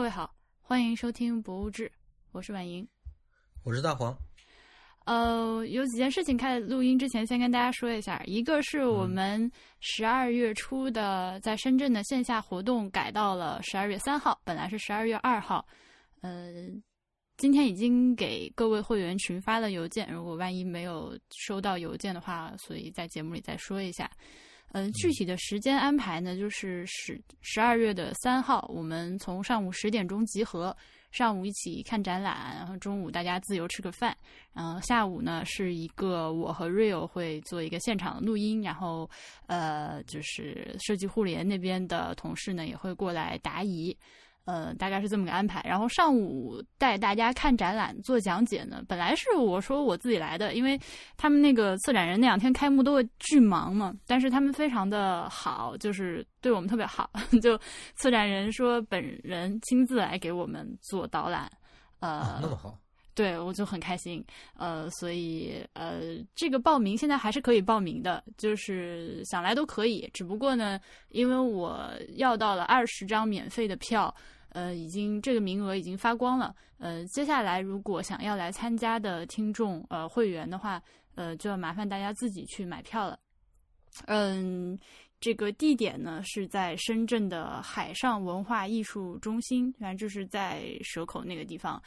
各位好，欢迎收听《博物志》，我是婉莹，我是大黄。呃，有几件事情，开录音之前先跟大家说一下。一个是我们十二月初的在深圳的线下活动改到了十二月三号，本来是十二月二号。呃，今天已经给各位会员群发了邮件，如果万一没有收到邮件的话，所以在节目里再说一下。嗯，具体的时间安排呢，就是十十二月的三号，我们从上午十点钟集合，上午一起看展览，然后中午大家自由吃个饭，然后下午呢是一个我和 Rio 会做一个现场的录音，然后呃，就是设计互联那边的同事呢也会过来答疑。呃，大概是这么个安排。然后上午带大家看展览、做讲解呢。本来是我说我自己来的，因为他们那个策展人那两天开幕都会巨忙嘛。但是他们非常的好，就是对我们特别好。就策展人说本人亲自来给我们做导览。呃，那么好，对我就很开心。呃，所以呃，这个报名现在还是可以报名的，就是想来都可以。只不过呢，因为我要到了二十张免费的票。呃，已经这个名额已经发光了。呃，接下来如果想要来参加的听众呃会员的话，呃，就要麻烦大家自己去买票了。嗯，这个地点呢是在深圳的海上文化艺术中心，反正就是在蛇口那个地方，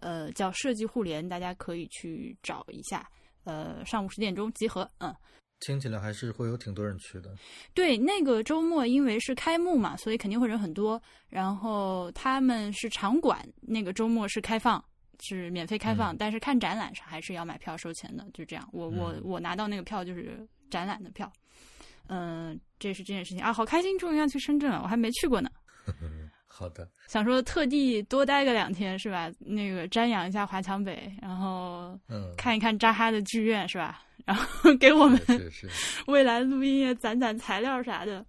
呃，叫设计互联，大家可以去找一下。呃，上午十点钟集合，嗯。听起来还是会有挺多人去的。对，那个周末因为是开幕嘛，所以肯定会人很多。然后他们是场馆，那个周末是开放，是免费开放，但是看展览是还是要买票收钱的。就这样，我我我拿到那个票就是展览的票。嗯，这是这件事情啊，好开心，终于要去深圳了，我还没去过呢。好的，想说特地多待个两天是吧？那个瞻仰一下华强北，然后嗯看一看扎哈的剧院是吧？然后给我们 未来录音也攒攒材料啥的。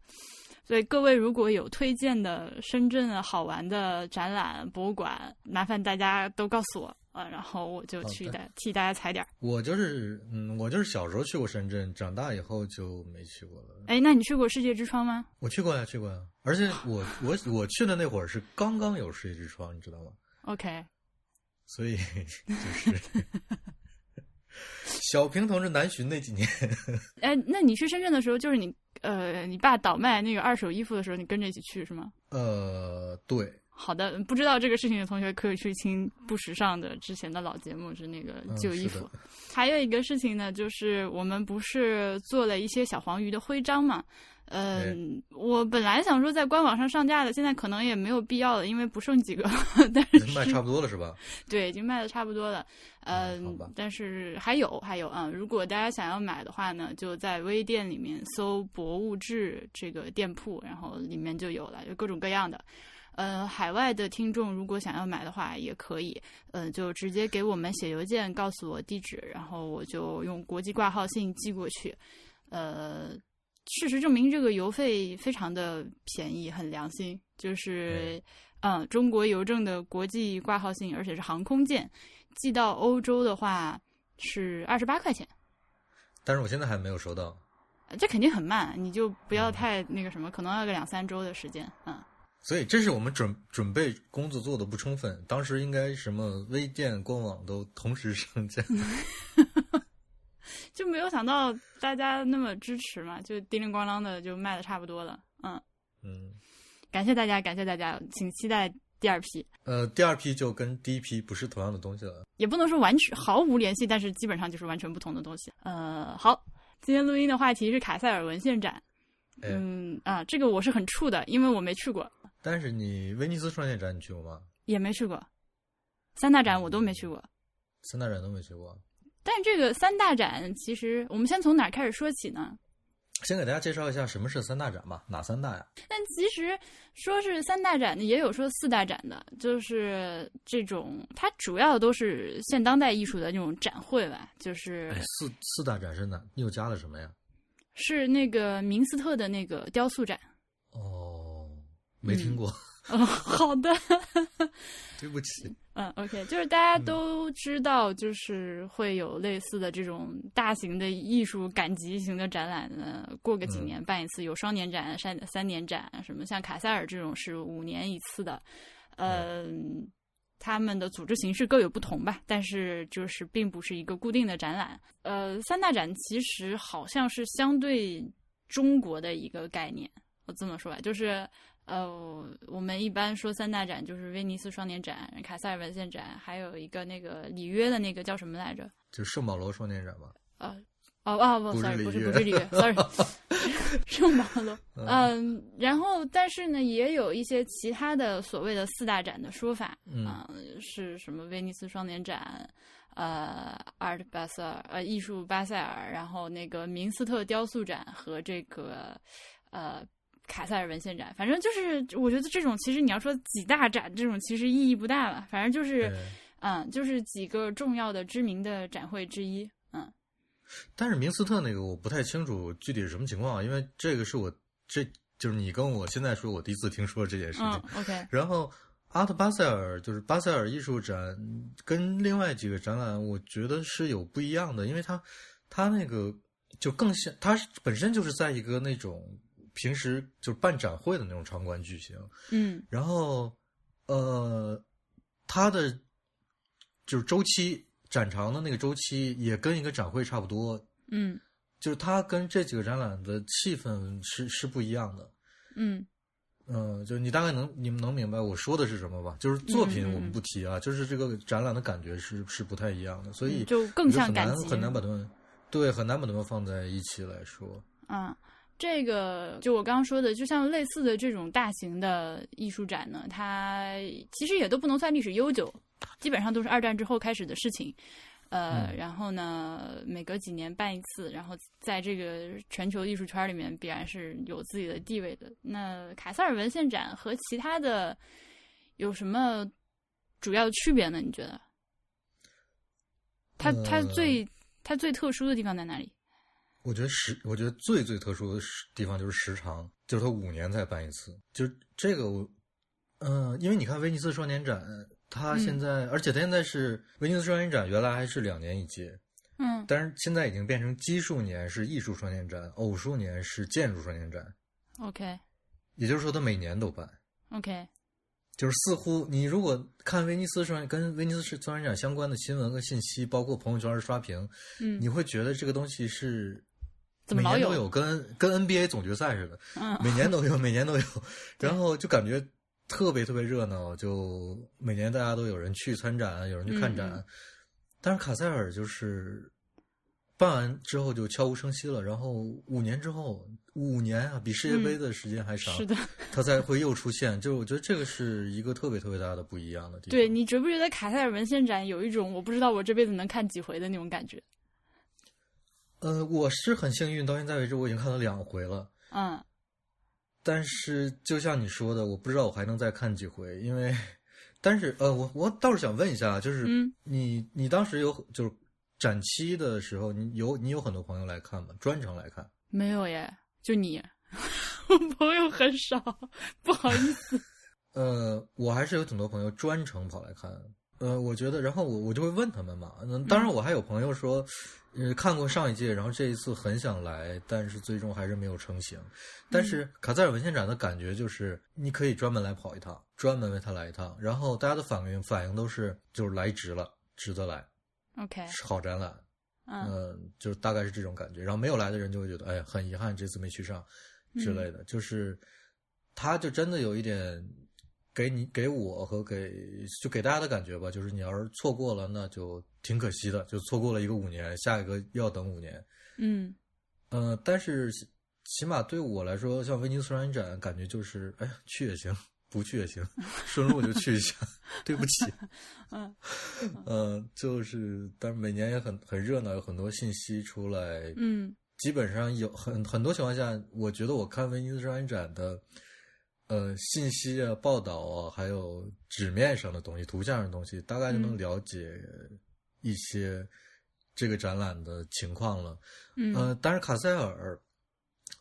所以各位如果有推荐的深圳好玩的展览博物馆，麻烦大家都告诉我。啊，然后我就去的替大家踩点儿。我就是，嗯，我就是小时候去过深圳，长大以后就没去过了。哎，那你去过世界之窗吗？我去过呀，去过呀。而且我我我去的那会儿是刚刚有世界之窗，你知道吗？OK。所以就是小平同志南巡那几年。哎，那你去深圳的时候，就是你呃，你爸倒卖那个二手衣服的时候，你跟着一起去是吗？呃，对。好的，不知道这个事情的同学可以去听不时尚的之前的老节目，是那个旧衣服。还有一个事情呢，就是我们不是做了一些小黄鱼的徽章嘛？嗯，我本来想说在官网上上架的，现在可能也没有必要了，因为不剩几个。但是卖差不多了是吧？对，已经卖的差不多了。嗯，但是还有还有啊，如果大家想要买的话呢，就在微店里面搜“博物志”这个店铺，然后里面就有了，有各种各样的。呃，海外的听众如果想要买的话，也可以，呃，就直接给我们写邮件，告诉我地址，然后我就用国际挂号信寄过去。呃，事实证明，这个邮费非常的便宜，很良心，就是，嗯，中国邮政的国际挂号信，而且是航空件，寄到欧洲的话是二十八块钱。但是我现在还没有收到。这肯定很慢，你就不要太那个什么，可能要个两三周的时间，嗯。所以这是我们准准备工作做的不充分，当时应该什么微店官网都同时上架，就没有想到大家那么支持嘛，就叮铃咣啷的就卖的差不多了，嗯嗯，感谢大家，感谢大家，请期待第二批。呃，第二批就跟第一批不是同样的东西了，也不能说完全毫无联系，但是基本上就是完全不同的东西。呃，好，今天录音的话题是卡塞尔文献展，嗯啊，这个我是很怵的，因为我没去过。但是你威尼斯双年展你去过吗？也没去过，三大展我都没去过，三大展都没去过。但这个三大展，其实我们先从哪开始说起呢？先给大家介绍一下什么是三大展吧。哪三大呀？但其实说是三大展的，也有说四大展的，就是这种它主要都是现当代艺术的那种展会吧。就是四四大展是哪？又加了什么呀？是那个明斯特的那个雕塑展。哦没听过，哦，好的，对不起。嗯，OK，就是大家都知道，就是会有类似的这种大型的艺术赶集型的展览呢，过个几年办一次，有双年展、三三年展什么，像卡塞尔这种是五年一次的。呃，他们的组织形式各有不同吧，但是就是并不是一个固定的展览。呃，三大展其实好像是相对中国的一个概念，我这么说吧，就是呃，我们一般说三大展就是威尼斯双年展、卡塞尔文献展，还有一个那个里约的那个叫什么来着？就圣保罗双年展吧。呃，哦哦不不是，sorry，不是不是里约，sorry，圣保罗。嗯，然后但是呢，也有一些其他的所谓的四大展的说法，嗯啊是什么威尼斯双年展，呃，Art Basel，呃，艺术巴塞尔，然后那个明斯特雕塑展和这个呃卡塞尔文献展，反正就是我觉得这种其实你要说几大展，这种其实意义不大了，反正就是嗯，就是几个重要的知名的展会之一，嗯。但是明斯特那个我不太清楚具体是什么情况啊，因为这个是我这就是你跟我现在说我第一次听说这件事情。嗯，OK，然后阿特巴塞尔就是巴塞尔艺术展，跟另外几个展览，我觉得是有不一样的，因为它它那个就更像，它本身就是在一个那种平时就是办展会的那种场馆举行，嗯然后呃，它的就是周期展长的那个周期也跟一个展会差不多，嗯就是它跟这几个展览的气氛是是不一样的。嗯嗯，就你大概能你们能明白我说的是什么吧？就是作品我们不提啊，就是这个展览的感觉是是不太一样的，所以嗯就更难很难把它们对很难把它们放在一起来说。嗯，这个就我刚刚说的，就像类似的这种大型的艺术展呢，它其实也都不能算历史悠久，基本上都是二战之后开始的事情。呃，嗯然后呢，每隔几年办一次，然后在这个全球艺术圈里面必然是有自己的地位的。那卡塞尔文献展和其他的有什么主要的区别呢？你觉得？它它呃最它最特殊的地方在哪里？我觉得时，我觉得最最特殊的时地方就是时长，就是它五年才办一次。就是这个我，嗯、因为你看威尼斯双年展，它现在，而且它现在是威尼斯双年展，原来还是两年一届，嗯。但是现在已经变成奇数年是艺术双年展，偶数年是建筑双年展，，OK。也就是说它每年都办。OK，就是似乎你如果看威尼斯双跟威尼斯双年展相关的新闻和信息，包括朋友圈的刷屏，嗯，你会觉得这个东西是怎么老有每年都有，跟 跟 NBA 总决赛似的，嗯每年都有，每年都有，然后就感觉特别特别热闹，就每年大家都有人去参展，有人去看展，但是卡塞尔就是办完之后就悄无声息了，然后五年之后，五年啊，比世界杯的时间还长，是的，他才会又出现，就是我觉得这个是一个特别特别大的不一样的地方。对你觉不觉得卡塞尔文献展有一种我不知道我这辈子能看几回的那种感觉？呃，我是很幸运，到现在为止我已经看了两回了。嗯但是就像你说的，我不知道我还能再看几回，因为，但是呃，我我倒是想问一下，就是嗯你你当时有就是展期的时候，你有你有很多朋友来看吗？专程来看？没有耶，就你，我 朋友很少，不好意思。呃，我还是有挺多朋友专程跑来看。呃，我觉得，然后我我就会问他们嘛。嗯，当然我还有朋友说，呃，看过上一届，然后这一次很想来，但是最终还是没有成型。但是卡塞尔文献展的感觉就是，你可以专门来跑一趟，专门为他来一趟，然后大家的反应反应都是就是来值了，值得来，OK，是好展览。嗯嗯，就是大概是这种感觉。然后没有来的人就会觉得，哎，很遗憾这次没去上之类的。就是，他就真的有一点给你、给我和给就给大家的感觉吧，就是你要是错过了，那就挺可惜的，就错过了一个五年，下一个又要等五年。嗯呃、但是起起码对我来说，像威尼斯双年展，感觉就是，哎呀，去也行，不去也行，顺路就去一下。对不起。嗯呃，就是，但是每年也很很热闹，有很多信息出来。嗯基本上有很很多情况下，我觉得我看威尼斯双年展的，呃，信息啊、报道啊，还有纸面上的东西、图像上的东西，大概就能嗯了解一些这个展览的情况了。嗯呃，但是卡塞尔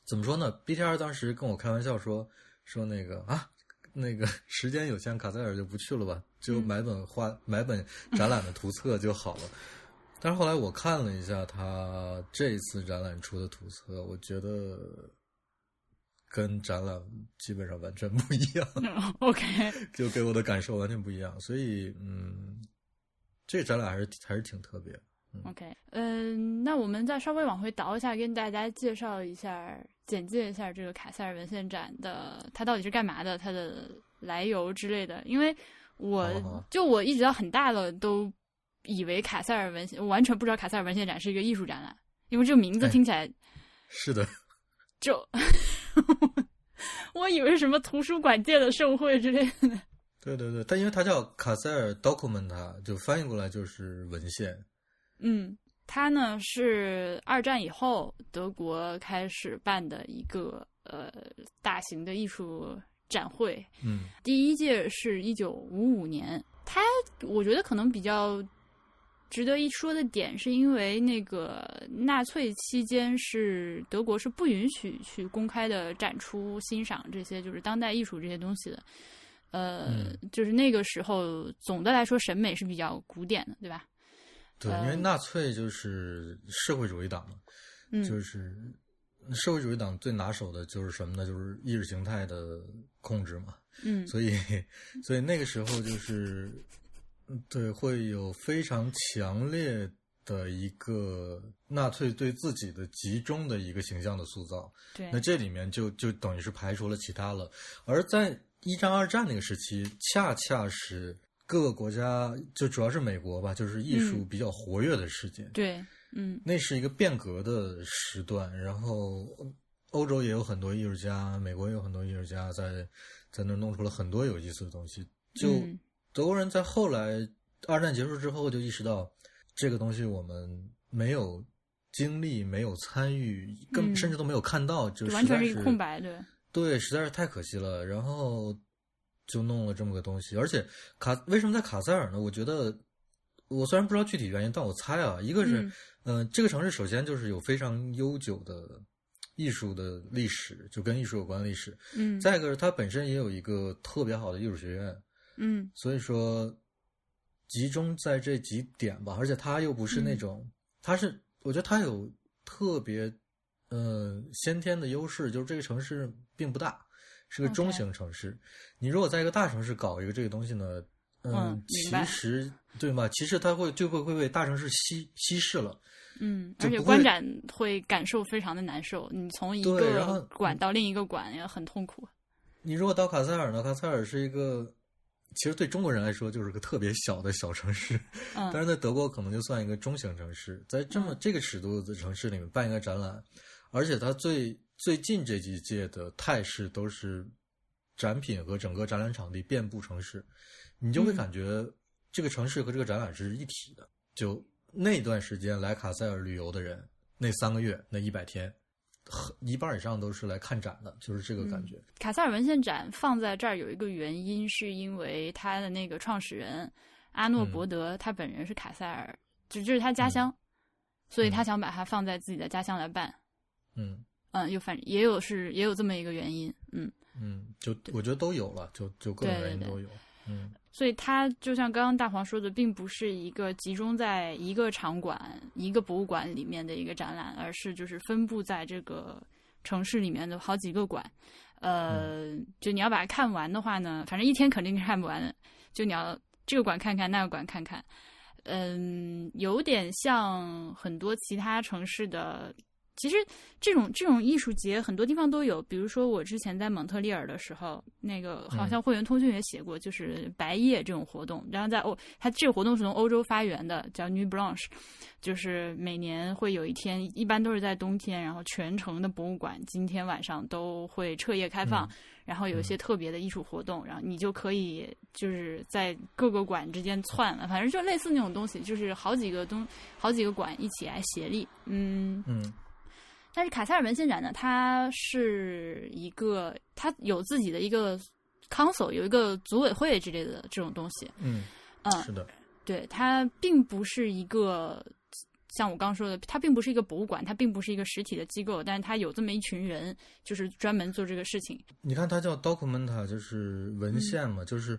怎么说呢？BTR 当时跟我开玩笑说说那个啊，那个时间有限，卡塞尔就不去了吧，就嗯买本画、买本展览的图册就好了。但是后来我看了一下他这一次展览出的图册，我觉得跟展览基本上完全不一样。OK，就给我的感受完全不一样，所以嗯，这个展览还是还是挺特别的。OK，嗯，那我们再稍微往回倒一下，跟大家介绍一下、简介一下这个卡塞尔文献展的它到底是干嘛的，它的来由之类的。因为我就我一直到很大了都以为卡塞尔文献，我完全不知道卡塞尔文献展是一个艺术展览，因为这个名字哎听起来是的，就，我以为是什么图书馆界的盛会之类的。对对对，但因为它叫卡塞尔 Documenta，就翻译过来就是文献。嗯，它呢是二战以后德国开始办的一个呃大型的艺术展会。嗯第一届是一九五五年，它我觉得可能比较值得一说的点，是因为那个纳粹期间是德国是不允许去公开的展出、欣赏这些就是当代艺术这些东西的。呃，嗯就是那个时候，总的来说审美是比较古典的，对吧？对，因为纳粹就是社会主义党嘛，嗯，就是社会主义党最拿手的就是什么呢？就是意识形态的控制嘛。嗯所以，所以那个时候就是，嗯对，会有非常强烈的一个纳粹对自己的集中的一个形象的塑造。对那，这里面就就等于是排除了其他了。而在一战、二战那个时期，恰恰是各个国家，就主要是美国吧，就是艺术嗯比较活跃的时间。对，嗯那是一个变革的时段，然后欧洲也有很多艺术家，美国也有很多艺术家在在那弄出了很多有意思的东西。就嗯德国人在后来二战结束之后就意识到，这个东西我们没有经历，没有参与，更嗯甚至都没有看到，就就完全是一个空白，对，对，实在是太可惜了。然后就弄了这么个东西，而且卡为什么在卡塞尔呢？我觉得我虽然不知道具体原因，但我猜啊，一个是，嗯嗯、这个城市首先就是有非常悠久的艺术的历史，就跟艺术有关的历史。嗯再一个是它本身也有一个特别好的艺术学院，嗯所以说集中在这几点吧，而且他又不是那嗯种，它是我觉得他有特别呃先天的优势，就是这个城市并不大，是个中型城市。你如果在一个大城市搞一个这个东西呢，嗯明其实对吗？其实它会就会会被大城市稀稀释了。嗯，而且观展会感受非常的难受，你从一个馆到另一个馆也很痛苦。你如果到卡塞尔呢？卡塞尔是一个，其实对中国人来说就是个特别小的小城市，嗯。但是在德国可能就算一个中型城市，在这么嗯。这个尺度的城市里面办一个展览，而且它最最近这几届的态势都是展品和整个展览场地遍布城市，你就会嗯。感觉这个城市和这个展览是一体的。就那段时间来卡塞尔旅游的人，那三个月那一百天，很一半以上都是来看展的，就是这个感觉。卡塞尔文献展放在这儿有一个原因，是因为他的那个创始人阿诺伯德，他本人是卡塞尔，就这是他家乡，所以他想把它放在自己的家乡来办。嗯嗯，又反也有是也有这么一个原因，嗯，嗯，就我觉得都有了，就就各种对对对原因都有。嗯所以它就像刚刚大黄说的，并不是一个集中在一个场馆、一个博物馆里面的一个展览，而是就是分布在这个城市里面的好几个馆。呃，就你要把它看完的话呢，反正一天肯定是看不完的。就你要这个馆看看，那个馆看看，嗯，有点像很多其他城市的。其实这种这种艺术节很多地方都有，比如说我之前在蒙特利尔的时候，那个好像会员通讯也写过，就是白夜这种活动。然后在欧，它这个活动是从欧洲发源的，叫 New Blanche，就是每年会有一天，一般都是在冬天，然后全城的博物馆今天晚上都会彻夜开放，嗯然后有一些特别的艺术活动，然后你就可以就是在各个馆之间窜了，反正就类似那种东西，就是好几个东好几个馆一起来协力，嗯。嗯但是卡塞尔文献展呢，它是一个，它有自己的一个 council，有一个组委会之类的这种东西。嗯，嗯，是的，对，它并不是一个像我刚说的，它并不是一个博物馆，它并不是一个实体的机构，但是它有这么一群人，就是专门做这个事情。你看它叫 Documenta，就是文献嘛，就是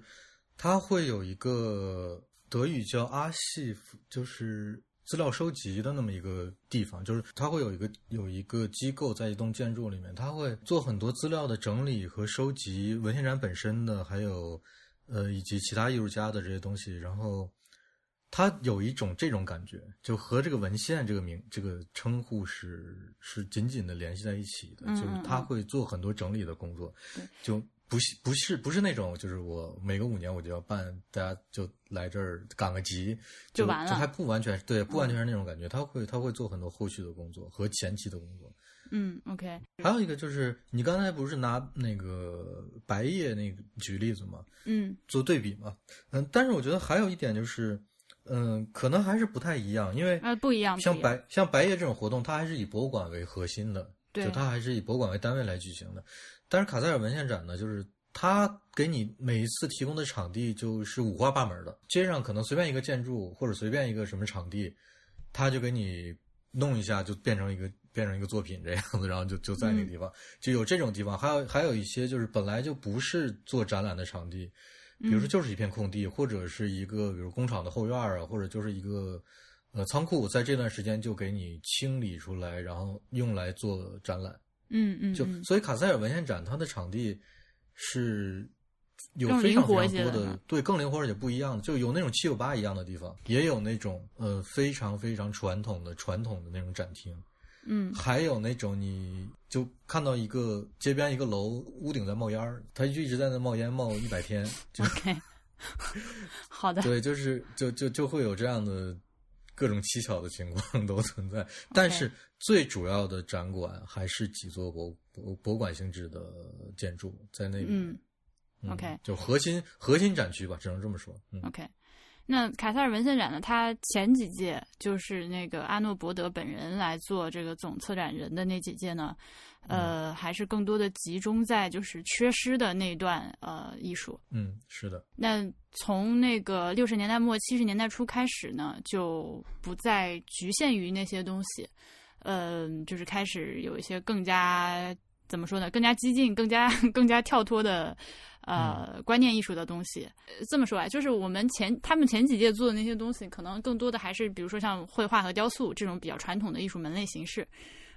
它会有一个德语叫阿西夫，就是资料收集的那么一个地方，就是它会有一个有一个机构在一栋建筑里面，它会做很多资料的整理和收集，文献展本身的，还有呃以及其他艺术家的这些东西，然后它有一种这种感觉，就和这个文献这个名这个称呼是是紧紧的联系在一起的，嗯就是嗯嗯他会做很多整理的工作对，就。不是不是不是那种，就是我每个五年我就要办，大家就来这儿赶个集，就就完了就还不完全对，不完全是那种感觉。他会他会做很多后续的工作和前期的工作。嗯，OK，还有一个就是你刚才不是拿那个白夜那个举例子吗？嗯做对比嘛。嗯，但是我觉得还有一点就是，嗯，可能还是不太一样，因为呃，不一样，像白像白夜这种活动，它还是以博物馆为核心的，对。就它还是以博物馆为单位来举行的。但是卡塞尔文献展呢，就是它给你每一次提供的场地就是五花八门的，街上可能随便一个建筑或者随便一个什么场地，它就给你弄一下，就变成一个变成一个作品这样子，然后就就在那个地方、就有这种地方，还有还有一些就是本来就不是做展览的场地，比如说就是一片空地，或者是一个比如工厂的后院啊，或者就是一个呃仓库，在这段时间就给你清理出来，然后用来做展览。嗯嗯，就嗯。所以卡塞尔文献展它的场地是有非常非常多的，对，更灵活而且不一样的，就有那种七九八一样的地方，也有那种呃非常非常传统的传统的那种展厅，嗯。还有那种你就看到一个街边一个楼屋顶在冒烟儿，它就一直在那冒烟冒一百天，就，OK，好的，对，就是就就就会有这样的各种蹊跷的情况 都存在，但是最主要的展馆还是几座博博博物馆性质的建筑在那边。嗯。嗯 OK 就核心核心展区吧，只能这么说。嗯。OK，那卡塞尔文献展呢？它前几届就是那个阿诺伯德本人来做这个总策展人的那几届呢，呃，还是更多的集中在就是缺失的那段呃艺术。嗯，是的，那从那个六十年代末七十年代初开始呢，就不再局限于那些东西，嗯、就是开始有一些更加怎么说呢，更加激进、更加 更加跳脱的呃、观念艺术的东西。呃这么说啊，就是我们前他们前几届做的那些东西，可能更多的还是比如说像绘画和雕塑这种比较传统的艺术门类形式。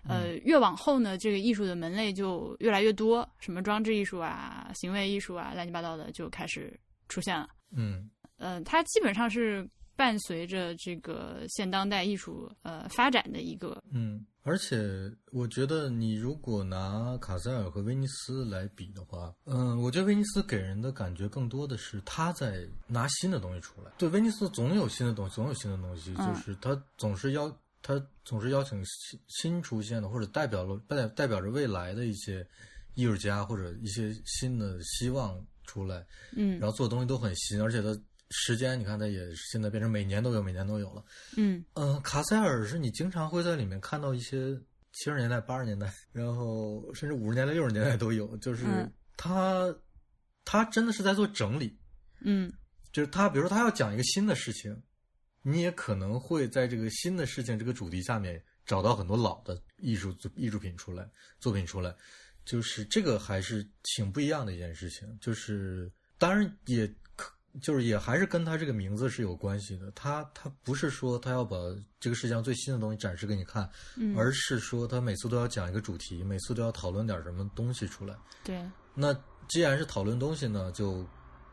呃，越往后呢，这个艺术的门类就越来越多，什么装置艺术啊、行为艺术啊，乱七八糟的就开始出现了。嗯呃，它基本上是伴随着这个现当代艺术呃发展的一个，嗯，而且我觉得你如果拿卡塞尔和威尼斯来比的话，嗯，我觉得威尼斯给人的感觉更多的是他在拿新的东西出来。对，威尼斯总有新的东西，总有新的东西，嗯就是他总是邀他总是邀请新新出现的，或者代表了代代表着未来的一些艺术家或者一些新的希望出来，嗯然后做的东西都很新，而且它时间你看它也现在变成每年都有，每年都有了。嗯。嗯，卡塞尔是你经常会在里面看到一些七十年代、八十年代，然后甚至五十年代、六十年代都有，就是嗯。他、他真的是在做整理，嗯。就是他比如说他要讲一个新的事情，你也可能会在这个新的事情这个主题下面找到很多老的艺术艺术品出来，作品出来，就是这个还是挺不一样的一件事情。就是当然也可，就是也还是跟他这个名字是有关系的。他他不是说他要把这个世界上最新的东西展示给你看，嗯，而是说他每次都要讲一个主题，每次都要讨论点什么东西出来。对，那既然是讨论东西呢，就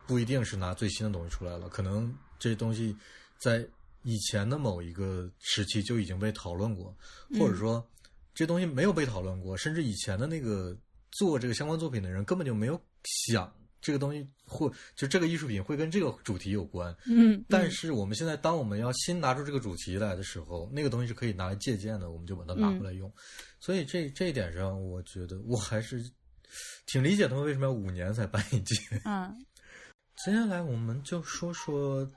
不一定是拿最新的东西出来了，可能这东西在以前的某一个时期就已经被讨论过，或者说这东西没有被讨论过，甚至以前的那个做这个相关作品的人根本就没有想这个东西会就这个艺术品会跟这个主题有关。嗯，但是我们现在当我们要新拿出这个主题来的时候，那个东西是可以拿来借鉴的，我们就把它拿回来用。所以这这一点上，我觉得我还是挺理解他们为什么要五年才办一届。嗯 接下来我们就说说，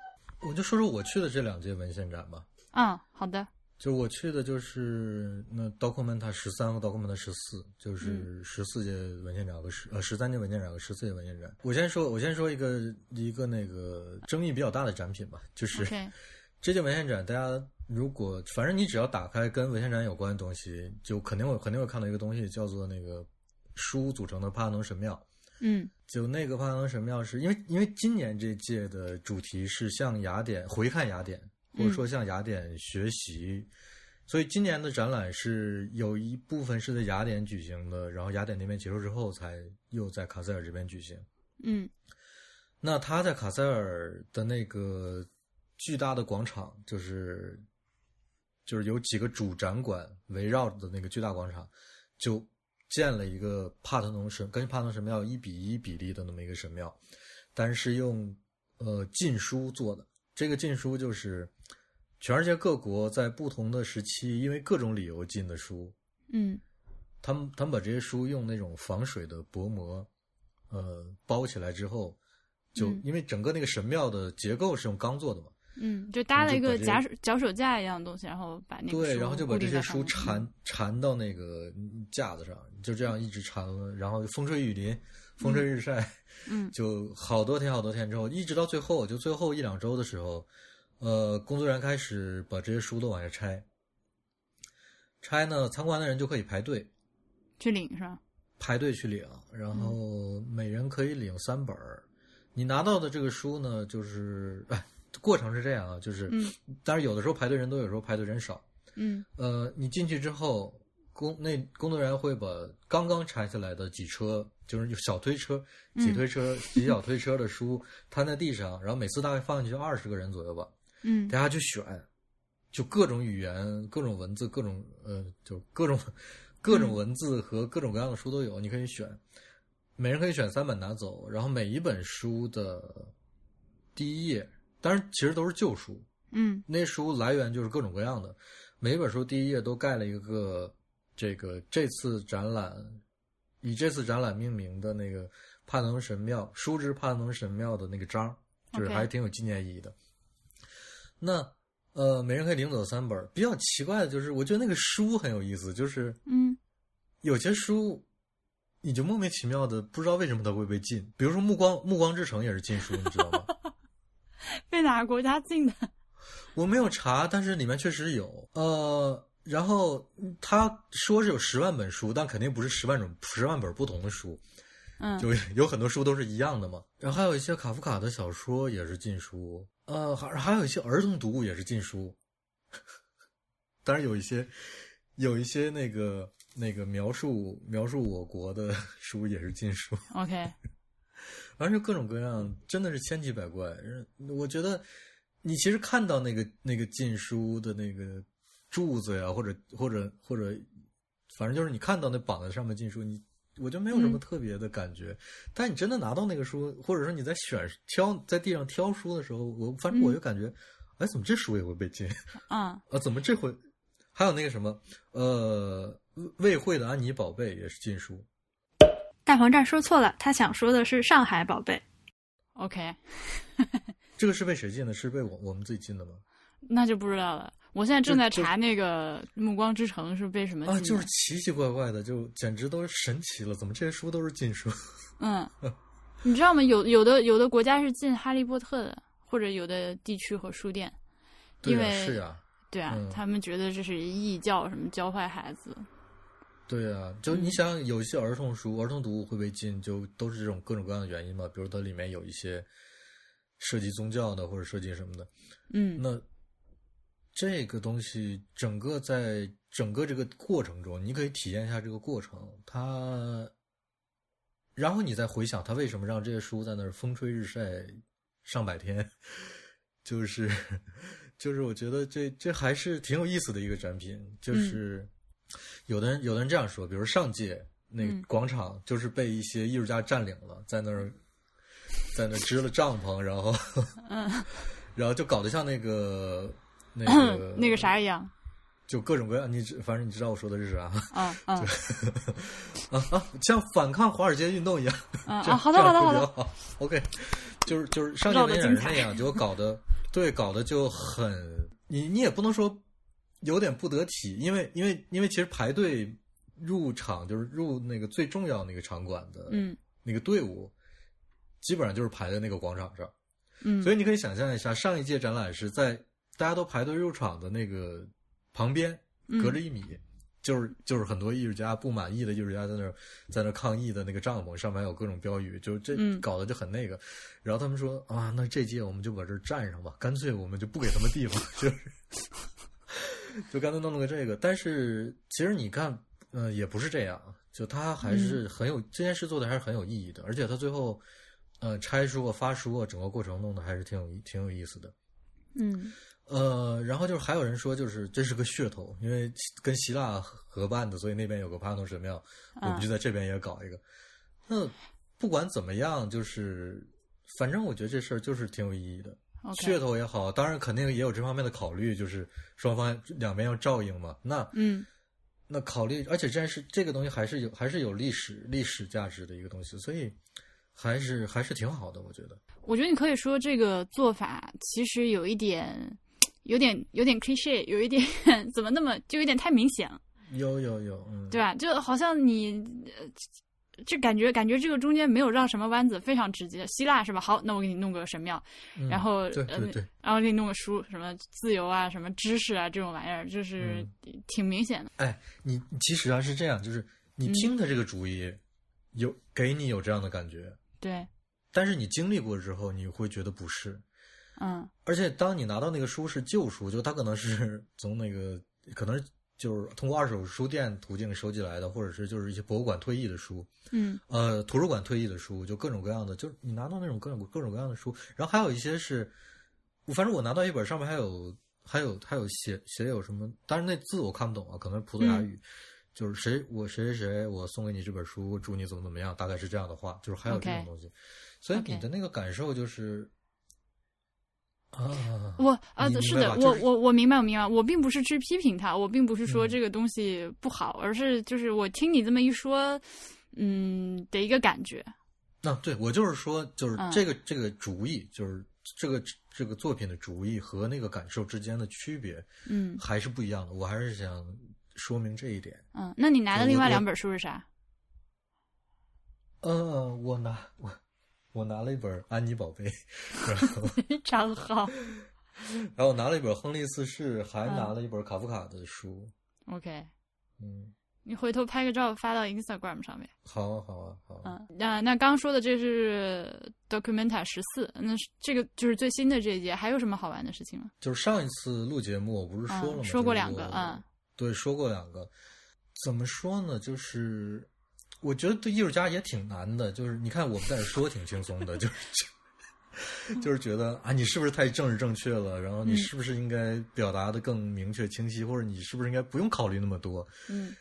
我就说说我去的这两届文献展吧。嗯，好的，就我去的就是那 Documenta 十三和 Documenta 十四，就是嗯十四届文献展和十呃十三届文献展和十四届文献展。我先说，我先说一个一个那个争议比较大的展品吧，就是。这届文献展，大家如果反正你只要打开跟文献展有关的东西，就肯定会肯定会看到一个东西，叫做那个书组成的帕拉农神庙。嗯就那个帕拉农神庙是因为因为今年这届的主题是向雅典回看雅典，或者说向雅典学习。所以今年的展览是有一部分是在雅典举行的，然后雅典那边结束之后，才又在卡塞尔这边举行。嗯那他在卡塞尔的那个巨大的广场，就是就是有几个主展馆围绕着的那个巨大广场，就建了一个帕特农神，跟帕特农神庙一比一比例的那么一个神庙，但是用呃禁书做的。这个禁书就是全世界各国在不同的时期因为各种理由禁的书，嗯。他们他们把这些书用那种防水的薄膜，呃，包起来之后，就、嗯。因为整个那个神庙的结构是用钢做的嘛，嗯，就搭了一个就把这夹手脚手架一样的东西，然后把那个对，然后就把这些书缠缠到那个架子上，就这样一直缠了，然后风吹雨淋，风吹日晒，嗯 就好多天好多天之后，一直到最后，就最后一两周的时候，呃，工作人员开始把这些书都往下拆，拆呢，参观的人就可以排队，去领是吧？排队去领，然后每人可以领三本儿。你拿到的这个书呢，就是 哎，过程是这样啊，就是，嗯当然有的时候排队人多，有时候排队人少。嗯呃，你进去之后，工那工作人员会把刚刚拆下来的几车，就是有小推车、几推车、几小推车的书摊在地上，然后每次大概放进去二十个人左右吧，嗯。大家去选，就各种语言、各种文字、各种呃，就各种各种文字和各种各样的书都有，你可以选，每人可以选三本拿走，然后每一本书的第一页，当然其实都是旧书，嗯。那书来源就是各种各样的，每一本书第一页都盖了一个这个这次展览以这次展览命名的那个帕农神庙书之帕农神庙的那个章，就是还挺有纪念意义的。那呃，每人可以领走三本。比较奇怪的就是，我觉得那个书很有意思，就是嗯有些书你就莫名其妙的不知道为什么它会被禁，比如说《暮光暮光之城》也是禁书，你知道吗？被哪个国家禁的？我没有查，但是里面确实有。呃，然后嗯他说是有十万本书，但肯定不是十万种十万本不同的书，嗯就 有很多书都是一样的嘛。然后还有一些卡夫卡的小说也是禁书，呃，还还有一些儿童读物也是禁书。当然有一些有一些那个那个描述描述我国的 书也是禁书。OK，反正就各种各样，真的是千奇百怪。嗯我觉得你其实看到那个那个禁书的那个柱子呀，或者或者或者，反正就是你看到那绑在上面禁书，你我就没有什么嗯特别的感觉。但你真的拿到那个书，或者说你在选挑在地上挑书的时候，我反正我就感觉，哎，怎么这书也会被禁？啊啊，怎么这回还有那个什么呃魏慧的安妮宝贝也是禁书。大黄站说错了，他想说的是上海宝贝。OK，这个是被谁禁的？是被我我们自己禁的吗？那就不知道了。我现在正在查那个《暮光之城》是被什么啊，就是奇奇怪怪的，就简直都是神奇了。怎么这些书都是禁书？嗯，你知道吗？有有的有的国家是禁《哈利波特》的，或者有的地区和书店，因为是呀、对啊，嗯他们觉得这是异教，什么教坏孩子。对啊、就你想，有一些儿童书、儿童读物会被禁，就都是这种各种各样的原因嘛。比如它里面有一些涉及宗教的，或者涉及什么的。嗯那这个东西，整个在整个这个过程中，你可以体验一下这个过程，它，然后你再回想他为什么让这些书在那儿风吹日晒上百天，就是就是我觉得这这还是挺有意思的一个展品，就是有的人有的人这样说，比如上届那个嗯。广场就是被一些艺术家占领了，在那儿在那儿支了帐篷，然后嗯，然后就搞得像那个那个 那个啥一样。就各种各样，你知反正你知道我说的是啥 啊啊啊啊，像反抗华尔街运动一样。嗯啊，好的好的好的。OK，就是就是上届绕得文演是那样，结果搞得对搞得就很，你你也不能说有点不得体，因为因为因为其实排队入场就是入那个最重要那个场馆的嗯那个队伍，基本上就是排在那个广场上。嗯，所以你可以想象一下，上一届展览是在大家都排队入场的那个旁边，嗯隔着一米，就是就是很多艺术家不满意的艺术家在那儿在那儿抗议的那个帐篷上面还有各种标语，就这嗯搞得就很那个。然后他们说啊，那这届我们就把这儿占上吧，干脆我们就不给他们地方，就是就干脆弄了个这个。但是其实你看，呃，也不是这样，就他还是很有、这件事做的还是很有意义的，而且他最后呃拆书啊、发书啊，整个过程弄得还是挺有意挺有意思的。嗯呃，然后就是还有人说，就是这是个噱头，因为跟希腊合办的，所以那边有个帕农神庙，我们就在这边也搞一个。那不管怎么样，就是反正我觉得这事儿就是挺有意义的。噱头也好，当然肯定也有这方面的考虑，就是双方两边要照应嘛。那嗯那考虑，而且这件事这个东西还是有还是有历史历史价值的一个东西，所以还是还是挺好的，我觉得。我觉得你可以说这个做法其实有一点，有点有点 cliche，有一点怎么那么就有点太明显了，有有有，嗯，对吧？就好像你，呃就感觉感觉这个中间没有绕什么弯子，非常直接。希腊是吧？好，那我给你弄个神庙，嗯然后呃对对对，然后给你弄个书，什么自由啊，什么知识啊，这种玩意儿，就是挺明显的。哎，你其实啊是这样，就是你听的这个主意，有给你有这样的感觉，对，但是你经历过之后，你会觉得不是。嗯。而且当你拿到那个书是旧书，就它可能是 从那个可能就是通过二手书店途径收集来的，或者是就是一些博物馆退役的书，嗯。呃，图书馆退役的书，就各种各样的，就是你拿到那种各种各种各样的书，然后还有一些是，反正我拿到一本上面还有还有还有写写有什么，但是那字我看不懂啊，可能是葡萄牙语。就是谁我谁谁谁，我送给你这本书，祝你怎么怎么样，大概是这样的话，就是还有这种东西。所以你的那个感受就是啊，我啊，是的，我我我明白，我明白，我并不是去批评他，我并不是说嗯这个东西不好，而是就是我听你这么一说，嗯的一个感觉。那、对我就是说，就是嗯这个、这个主意，就是这个这个作品的主意和那个感受之间的区别嗯还是不一样的。我还是想说明这一点。嗯，那你拿的另外两本书是啥？呃，我拿我我拿了一本《安妮宝贝》，然后非常好。然后我拿了一本《亨利四世》，还嗯拿了一本卡夫卡的书。OK，嗯，你回头拍个照发到 Instagram 上面。好啊，好啊，好啊。嗯，那那刚刚说的这是 Documenta 十四，那是这个就是最新的这一届，还有什么好玩的事情吗？就是上一次录节目，我不是说了吗？嗯说过两个嗯对，说过两个。怎么说呢？就是我觉得对艺术家也挺难的。就是你看我们在这说挺轻松的，就是 就是觉得啊，你是不是太政治正确了？然后你嗯是不是应该表达的更明确清晰，或者你是不是应该不用考虑那么多？嗯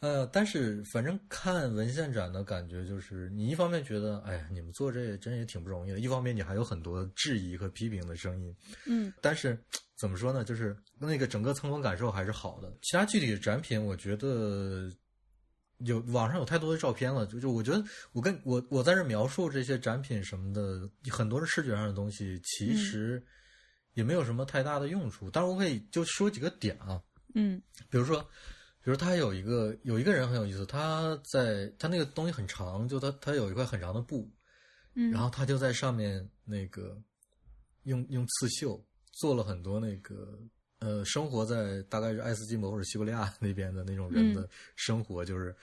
呃，但是反正看文献展的感觉就是，你一方面觉得，哎呀，你们做这真也挺不容易的；一方面你还有很多质疑和批评的声音。嗯但是怎么说呢？就是那个整个参观感受还是好的。其他具体的展品，我觉得有网上有太多的照片了。就就我觉得我跟我我在这描述这些展品什么的，很多是视觉上的东西，其实也没有什么太大的用处。但是，我可以就说几个点啊，嗯比如说。比如他有一个有一个人很有意思，他在他那个东西很长，就他他有一块很长的布，嗯，然后他就在上面那个用用刺绣做了很多那个呃，生活在大概是爱斯基摩或者西伯利亚那边的那种人的生活，就是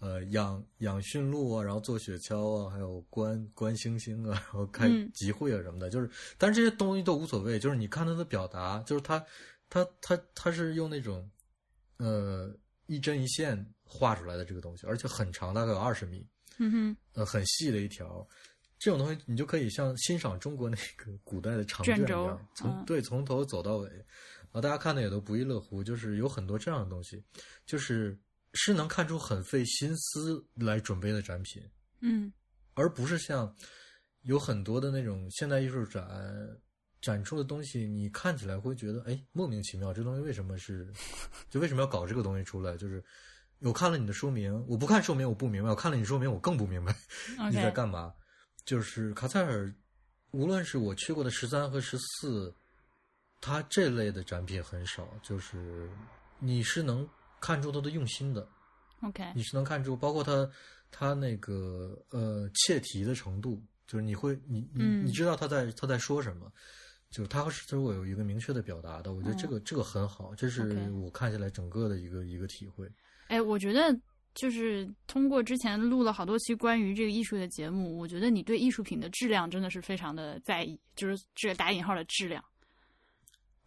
呃养养驯鹿啊，然后做雪橇啊，还有观观星星啊，然后开嗯。集会啊什么的，就是但是这些东西都无所谓，就是你看他的表达，就是他他他他是用那种呃一针一线画出来的这个东西，而且很长，大概有二十米。嗯哼呃很细的一条，这种东西你就可以像欣赏中国那个古代的长卷一样，从、嗯。对从头走到尾，啊，大家看的也都不亦乐乎。就是有很多这样的东西，就是是能看出很费心思来准备的展品，嗯而不是像有很多的那种现代艺术展展出的东西，你看起来会觉得哎莫名其妙，这东西为什么是就为什么要搞这个东西出来？就是我看了你的说明，我不看说明我不明白，我看了你说明我更不明白。你在干嘛？就是卡塞尔，无论是我去过的十三和十四，它这类的展品很少，就是你是能看出他的用心的，OK，你是能看出，包括他他那个呃切题的程度，就是你会你你嗯你知道他在他在说什么。就是他是对我有一个明确的表达的，我觉得这个、这个很好，这是我看下来整个的一个一个体会。哎，我觉得就是通过之前录了好多期关于这个艺术的节目，我觉得你对艺术品的质量真的是非常的在意，就是这个打引号的质量。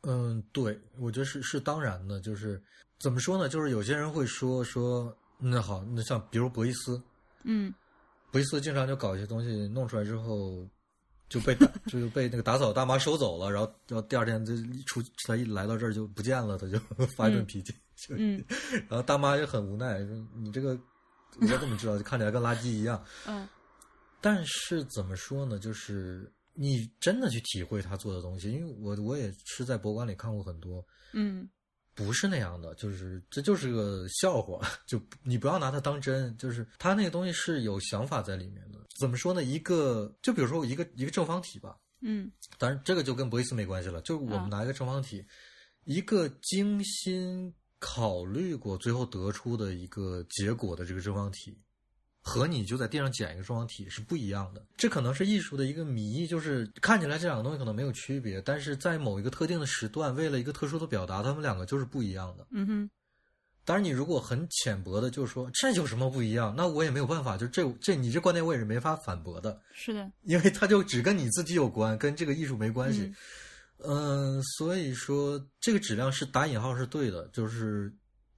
嗯，对，我觉得是是当然的，就是怎么说呢？就是有些人会说说，那好，那像比如博伊斯，嗯博伊斯经常就搞一些东西弄出来之后就被打 就被那个打扫大妈收走了，然后然后第二天就一出他一来到这儿就不见了，他就 发一顿脾气，就嗯然后大妈也很无奈，说你这个我怎么知道？就看起来跟垃圾一样。嗯但是怎么说呢？就是你真的去体会他做的东西，因为我我也是在博物馆里看过很多，嗯不是那样的，就是这就是个笑话，就你不要拿它当真，就是他那个东西是有想法在里面的。怎么说呢？一个就比如说一个一个正方体吧，嗯当然这个就跟博伊斯没关系了，就是我们拿一个正方体，一个精心考虑过最后得出的一个结果的这个正方体。和你就在地上捡一个正方体是不一样的，这可能是艺术的一个谜，就是看起来这两个东西可能没有区别，但是在某一个特定的时段，为了一个特殊的表达，他们两个就是不一样的。嗯哼。当然，你如果很浅薄的就是说这有什么不一样，那我也没有办法，就这这你这观点我也是没法反驳的，是的，因为它就只跟你自己有关，跟这个艺术没关系。嗯、所以说这个质量是打引号是对的，就是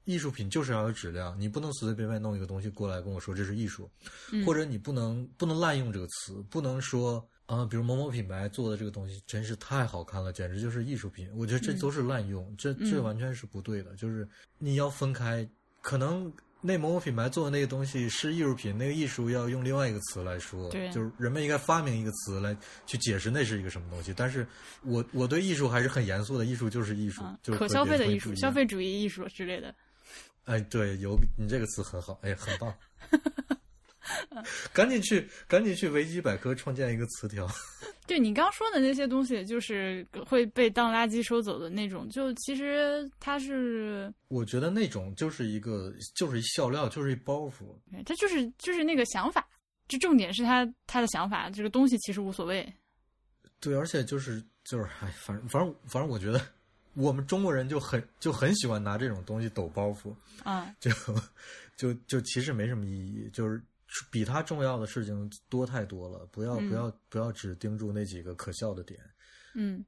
艺术品就是要有质量，你不能随随便便弄一个东西过来跟我说这是艺术，嗯或者你不能不能滥用这个词，不能说啊、比如某某品牌做的这个东西真是太好看了，简直就是艺术品。我觉得这都是滥用，这这嗯完全是不对的。就是你要分开，可能那某某品牌做的那个东西是艺术品，那个艺术要用另外一个词来说，就是人们应该发明一个词来去解释那是一个什么东西。但是我我对艺术还是很严肃的，艺术就是艺术，啊，就是可消费的艺术、消费主义艺术之类的。哎，对，有你这个词很好，哎，很棒。赶紧去，赶紧去维基百科创建一个词条。对你刚说的那些东西，就是会被当垃圾收走的那种，就其实它是，我觉得那种就是一个，就是一笑料，就是一包袱。它就是就是那个想法，就重点是他他的想法，这个东西其实无所谓。对，而且就是就是，哎，反正反正反正，我觉得我们中国人就很就很喜欢拿这种东西抖包袱，啊，就就就其实没什么意义，就是比它重要的事情多太多了。不要嗯不要不要只盯住那几个可笑的点。嗯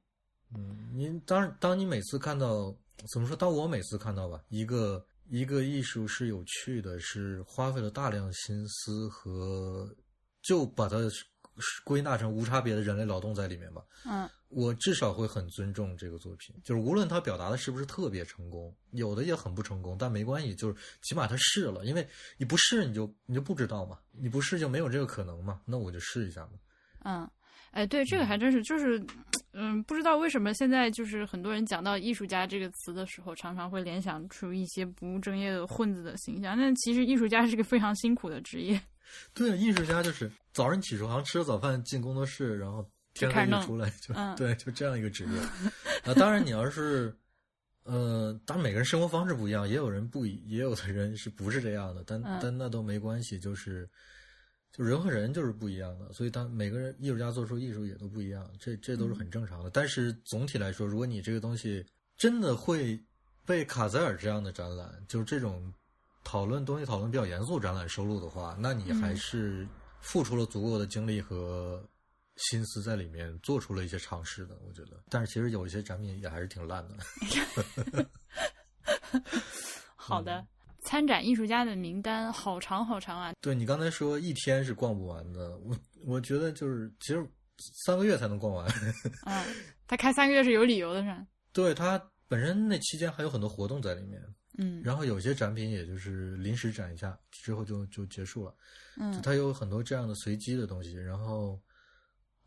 嗯，您当然，当你每次看到怎么说？当我每次看到吧，一个一个艺术是有趣的，是花费了大量心思和就把它归纳成无差别的人类劳动在里面吧。嗯我至少会很尊重这个作品，就是无论他表达的是不是特别成功，有的也很不成功，但没关系，就是起码他试了，因为你不试你就你就不知道嘛，你不试就没有这个可能嘛，那我就试一下嘛。嗯，哎，对，这个还真是，就是，嗯，不知道为什么现在就是很多人讲到艺术家这个词的时候，常常会联想出一些不务正业的混子的形象。但其实艺术家是个非常辛苦的职业。对啊，艺术家就是早上起床吃了早饭进工作室，然后天黑就出来，就嗯对，就这样一个职业。啊，当然你要是，呃，当然每个人生活方式不一样，也有人不一，也有的人是不是这样的，但、嗯但那都没关系，就是就人和人就是不一样的，所以当每个人艺术家做出艺术也都不一样，这这都是很正常的。但是总体来说，如果你这个东西真的会被卡塞尔这样的展览，就是这种讨论东西讨论比较严肃展览收录的话，那你还嗯是付出了足够的精力和心思在里面，做出了一些尝试的。我觉得，但是其实有一些展品也还是挺烂的。好的，参展艺术家的名单好长好长啊。对你刚才说一天是逛不完的，我我觉得就是其实三个月才能逛完。嗯，他开三个月是有理由的，是吧？对他本身那期间还有很多活动在里面，嗯然后有些展品也就是临时展一下之后就就结束了。嗯它有很多这样的随机的东西，然后，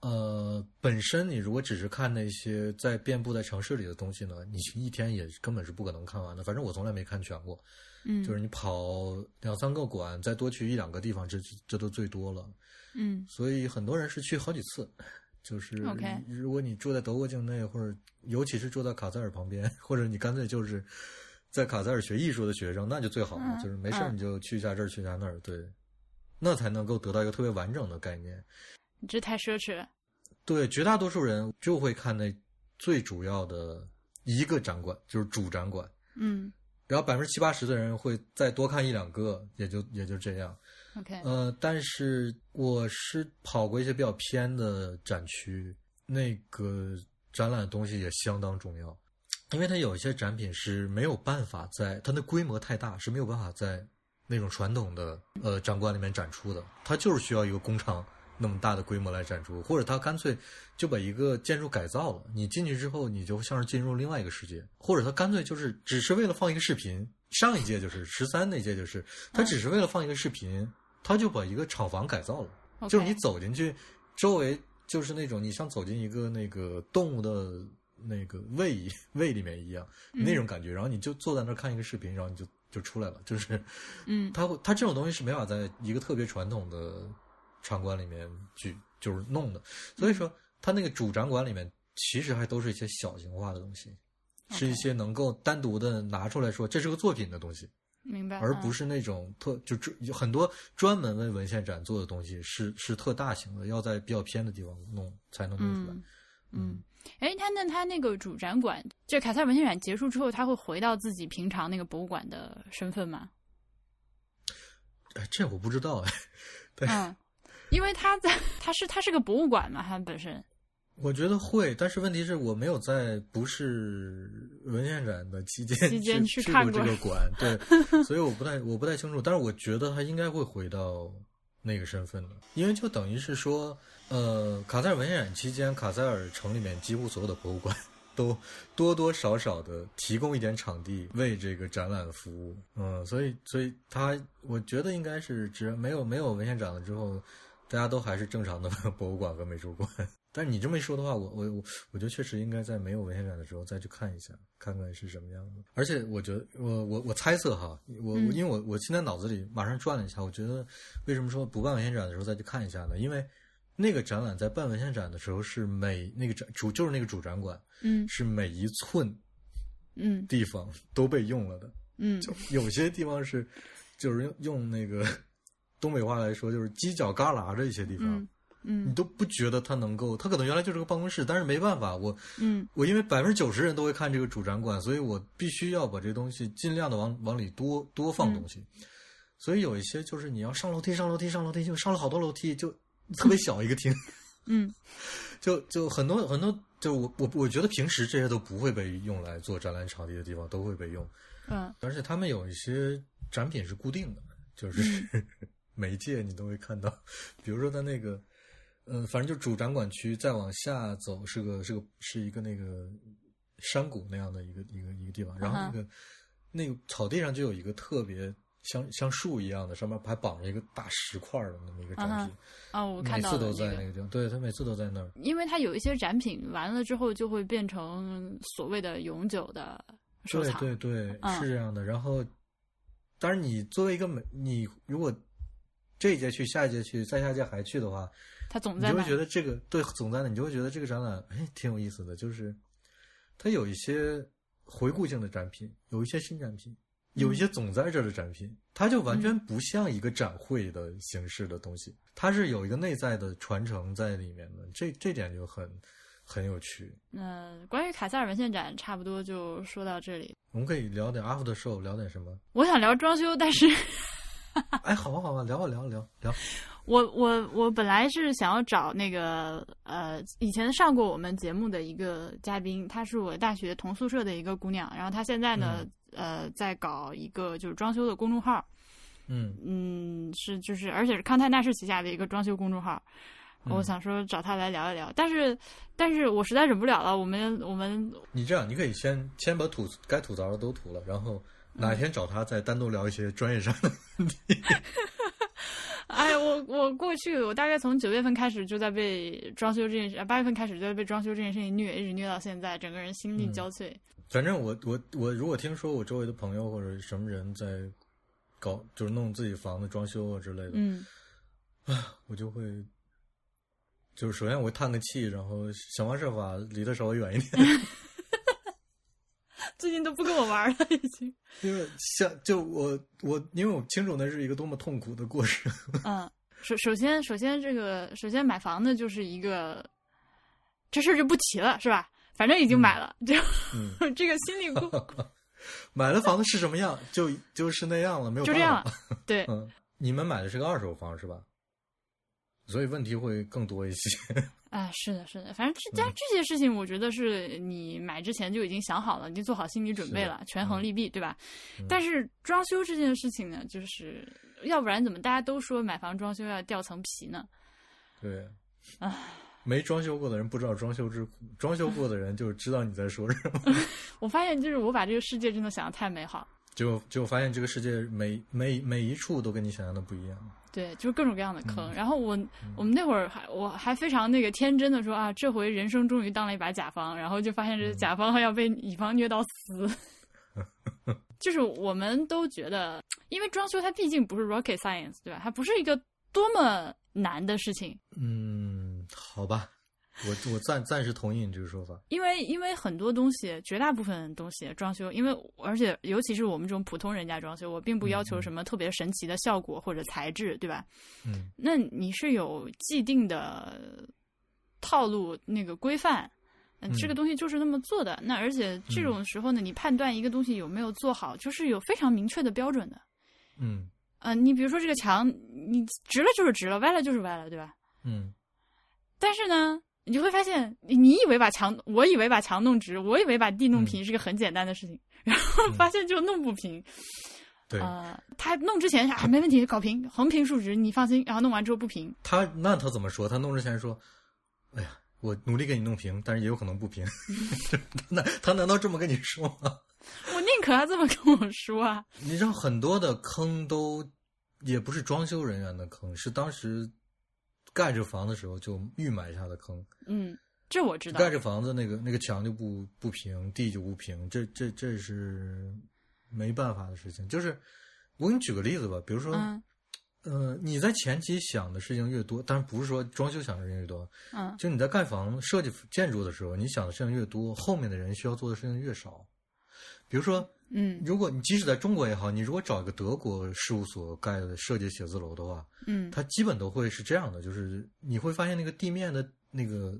呃，本身你如果只是看那些在遍布在城市里的东西呢，你一天也根本是不可能看完的。反正我从来没看全过，嗯，就是你跑两三个馆，再多去一两个地方，这这都最多了。嗯所以很多人是去好几次，就是如果你住在德国境内，或者尤其是住在卡塞尔旁边，或者你干脆就是在卡塞尔学艺术的学生，那就最好了。嗯就是没事你就去一下这儿，去一下那儿，对，那才能够得到一个特别完整的概念。你这太奢侈了。对，绝大多数人就会看那最主要的一个展馆，就是主展馆。嗯然后百分之七八十的人会再多看一两个，也就也就这样。OK，呃，但是我是跑过一些比较偏的展区，那个展览的东西也相当重要，因为它有一些展品是没有办法在它的规模太大，是没有办法在那种传统的呃展馆里面展出的，它就是需要一个工厂那么大的规模来展出，或者他干脆就把一个建筑改造了，你进去之后你就像是进入另外一个世界，或者他干脆就是只是为了放一个视频。上一届就是十三那届就是，他只是为了放一个视频，他就把一个厂房改造了就是你走进去，周围就是那种你像走进一个那个动物的那个胃胃里面一样那种感觉，然后你就坐在那儿看一个视频，然后你就就出来了，就是，嗯它会它这种东西是没法在一个特别传统的场馆里面去就是弄的，所以说他那个主展馆里面其实还都是一些小型化的东西。是一些能够单独的拿出来说这是个作品的东西，明白，嗯而不是那种特就专很多专门为文献展做的东西是是特大型的，要在比较偏的地方弄才能弄出来。嗯嗯，哎，他那他那个主展馆，这凯撒尔文献展结束之后，他会回到自己平常那个博物馆的身份吗？哎，这我不知道哎，对，嗯，因为他在，他是他是个博物馆嘛，他本身。我觉得会，但是问题是我没有在不是文献展的期间期间去去看过过这个。馆，对，所以我不太我不太清楚，但是我觉得他应该会回到那个身份的，因为就等于是说，呃，卡塞尔文献展期间，卡塞尔城里面几乎所有的博物馆 都多多少少的提供一点场地为这个展览服务，嗯，所以所以他我觉得应该是只没有没有文献展了之后，大家都还是正常的 博物馆和美术馆。但是你这么一说的话，我我我我觉得确实应该在没有文献展的时候再去看一下，看看是什么样的。而且我觉得，我我我猜测哈，我我嗯因为我我现在脑子里马上转了一下，我觉得为什么说不办文献展的时候再去看一下呢？因为那个展览在办文献展的时候是每那个展主就是那个主展馆嗯是每一寸嗯地方都被用了的，嗯就有些地方是就是用用那个东北话来说就是犄角旮旯这一些地方。嗯嗯。你都不觉得它能够，它可能原来就是个办公室，但是没办法，我嗯。我因为百分之九十人都会看这个主展馆，所以我必须要把这东西尽量的往往里多多放东西。所以有一些就是你要上楼梯，上楼梯，上楼梯，就上了好多楼梯，就特别小一个厅，嗯。就就很多很多，就我我我觉得平时这些都不会被用来做展览场地的地方都会被用，嗯。而且他们有一些展品是固定的，就是、每 一届你都会看到，比如说他那个，嗯、反正就主展馆区再往下走是个是个是一个那个山谷那样的一个一个一个地方，然后那个、那个草地上就有一个特别像像树一样的，上面还绑着一个大石块儿的那么一个展品，啊，我每看到次了那个都在那个地方，对他每次都在那儿。因为它有一些展品完了之后就会变成所谓的永久的收对藏。对对，嗯是这样的。然后，当然你作为一个美，你如果这一届去，下一届去，再下届还去的话，他总在你就会觉。得这个对总在那，你就会觉得这个展览哎挺有意思的，就是它有一些回顾性的展品，有一些新展品，有一些总在这儿的展品，它就完全不像一个展会的形式的东西，它是有一个内在的传承在里面的，这这点就很很有趣。嗯、关于卡塞尔文献展，差不多就说到这里。我们可以聊点 after show，聊点什么？我想聊装修，但是哎，好吧，好吧，聊吧，聊吧聊聊。我我我本来是想要找那个呃以前上过我们节目的一个嘉宾，她是我大学同宿舍的一个姑娘，然后她现在呢、呃在搞一个就是装修的公众号，嗯嗯，是就是而且是康泰纳仕旗下的一个装修公众号。嗯我想说找她来聊一聊，但是但是我实在忍不了了，我们我们你这样，你可以先先把吐该吐槽的都吐了，然后哪天找他再单独聊一些专业上的问题。哎呀，我我过去，我大概从九月份开始就在被装修这件事，八月份开始就在被装修这件事情虐，一直虐到现在，整个人心力嗯交瘁。反正我我我如果听说我周围的朋友或者什么人在搞，就是弄自己房子装修啊之类的，嗯我就会。就是首先我会叹个气，然后想方设法离他稍微远一点，最近都不跟我玩了，已经。因为像就我我因为我清楚那是一个多么痛苦的过程。嗯，首首先首先这个首先买房子就是一个这事儿就不提了，是吧？反正已经买了，就嗯，这个心理过 买了房子是什么样，就就是那样了，没有就这样了。对，嗯，你们买的是个二手房是吧？所以问题会更多一些。啊，是的，是的，反正这但这些事情，我觉得是你买之前就已经想好了，已经做好心理准备了，权衡利弊，对吧？嗯但是装修这件事情呢，就是要不然怎么大家都说买房装修要掉层皮呢？对，啊，没装修过的人不知道装修之苦，装修过的人就知道你在说什么。我发现就是我把这个世界真的想的太美好，就就发现这个世界每每每一处都跟你想象的不一样。对，就是各种各样的坑。嗯然后我我们那会儿还我还非常那个天真的说啊，这回人生终于当了一把甲方，然后就发现这嗯甲方要被乙方虐到死。就是我们都觉得，因为装修它毕竟不是 rocket science，对吧？它不是一个多么难的事情。嗯，好吧，我我暂暂时同意你这个说法。因为因为很多东西，绝大部分东西装修，因为而且尤其是我们这种普通人家装修，我并不要求什么特别神奇的效果或者材质，对吧？嗯那你是有既定的套路那个规范，嗯，嗯这个东西就是那么做的。那而且这种时候呢，你判断一个东西有没有做好，就是有非常明确的标准的。嗯呃，你比如说这个墙，你直了就是直了，歪了就是歪了，对吧？嗯但是呢，你就会发现，你你以为把墙，我以为把墙弄直，我以为把地弄平是个很简单的事情，然后发现就弄不平。对呃，他弄之前啊没问题，搞平，横平竖直，你放心。然后弄完之后不平，他那他怎么说？他弄之前说：“哎呀，我努力给你弄平，但是也有可能不平。”那他难道这么跟你说吗？我宁可他这么跟我说啊。你知道很多的坑都也不是装修人员的坑，是当时盖着房子的时候就预埋下的坑。嗯，这我知道。盖着房子那个那个墙就不不平，地就不平，这这这是没办法的事情。就是我给你举个例子吧，比如说，嗯呃，你在前期想的事情越多，当然不是说装修想的事情越多，嗯就你在盖房设计建筑的时候，你想的事情越多，后面的人需要做的事情越少。比如说，嗯。如果你即使在中国也好，你如果找一个德国事务所盖的设计写字楼的话，嗯。它基本都会是这样的，就是你会发现那个地面的那个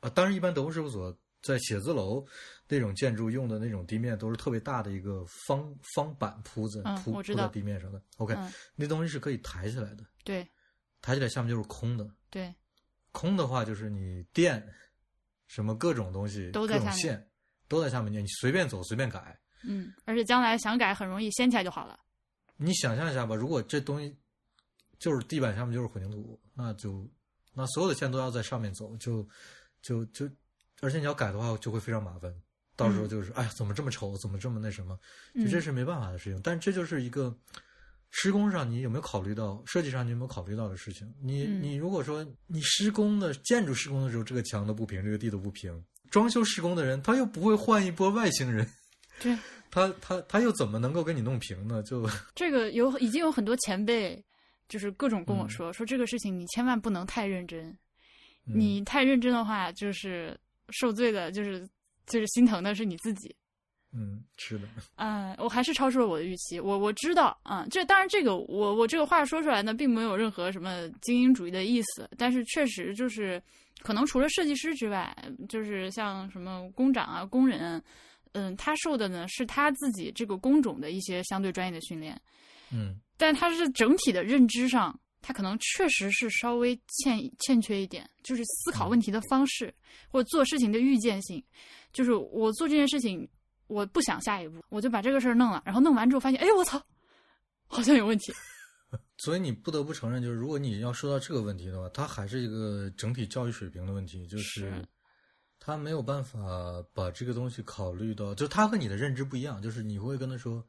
啊，当然一般德国事务所在写字楼那种建筑用的那种地面都是特别大的一个方方板铺子铺铺在地面上的。OK，、嗯，那东西是可以抬起来的，对。抬起来下面就是空的。对，空的话就是你电什么各种东西都在下面。各种线都在下面，你随便走随便改。嗯，而且将来想改很容易，掀起来就好了。你想象一下吧，如果这东西就是地板下面就是混凝土，那就那所有的线都要在上面走，就就就，而且你要改的话就会非常麻烦。到时候就是，哎呀，怎么这么丑，怎么这么那什么？就嗯这是没办法的事情。但这就是一个施工上你有没有考虑到，设计上你有没有考虑到的事情。你嗯你如果说你施工的建筑施工的时候，这个墙都不平，这个地都不平，装修施工的人他又不会换一波外星人，对，他他他又怎么能够给你弄平呢？就 这个有已经有很多前辈，就是各种跟我嗯说、说这个事情你千万不能太认真，嗯你太认真的话，就是受罪的，就是就是心疼的是你自己。嗯，是的，嗯，我还是超出了我的预期。我我知道，啊、这当然这个我我这个话说出来呢，并没有任何什么精英主义的意思，但是确实就是，可能除了设计师之外，就是像什么工长啊、工人，嗯，他受的呢是他自己这个工种的一些相对专业的训练，嗯但他是整体的认知上，他可能确实是稍微欠欠缺一点，就是思考问题的方式、或者做事情的预见性。就是我做这件事情，我不想下一步，我就把这个事儿弄了，然后弄完之后发现，哎，我操，好像有问题。所以你不得不承认，就是如果你要说到这个问题的话，它还是一个整体教育水平的问题，就是是他没有办法把这个东西考虑到，就他和你的认知不一样，就是你会跟他说，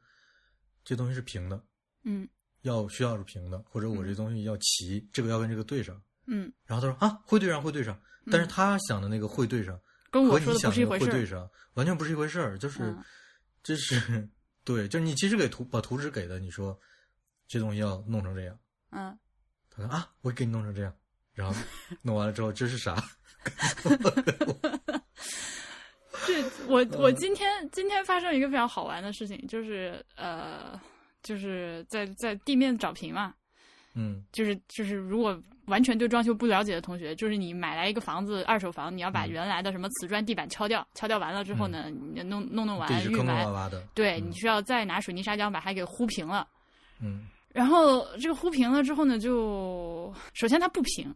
这东西是平的，嗯要需要是平的，或者我这东西要齐，这个要跟这个对上。嗯，然后他说啊，会对上，会对上，但是他想的那个会对上，跟我说的想不是一回事儿。的会对上，完全不是一回事儿，就是。嗯这是 对，就是你其实给图把图纸给的，你说这东西要弄成这样，嗯，他说啊，我给你弄成这样，然后弄完了之后这是啥？这我我今天今天发生一个非常好玩的事情，就是呃，就是在在地面找平嘛，嗯。就是就是如果完全对装修不了解的同学，就是你买来一个房子，二手房，你要把嗯。原来的什么瓷砖地板敲掉，敲掉完了之后呢，你弄弄弄完地是坑坑洼，洼的，对嗯。你需要再拿水泥砂浆把它给糊平了。嗯。然后这个糊平了之后呢，就首先它不平，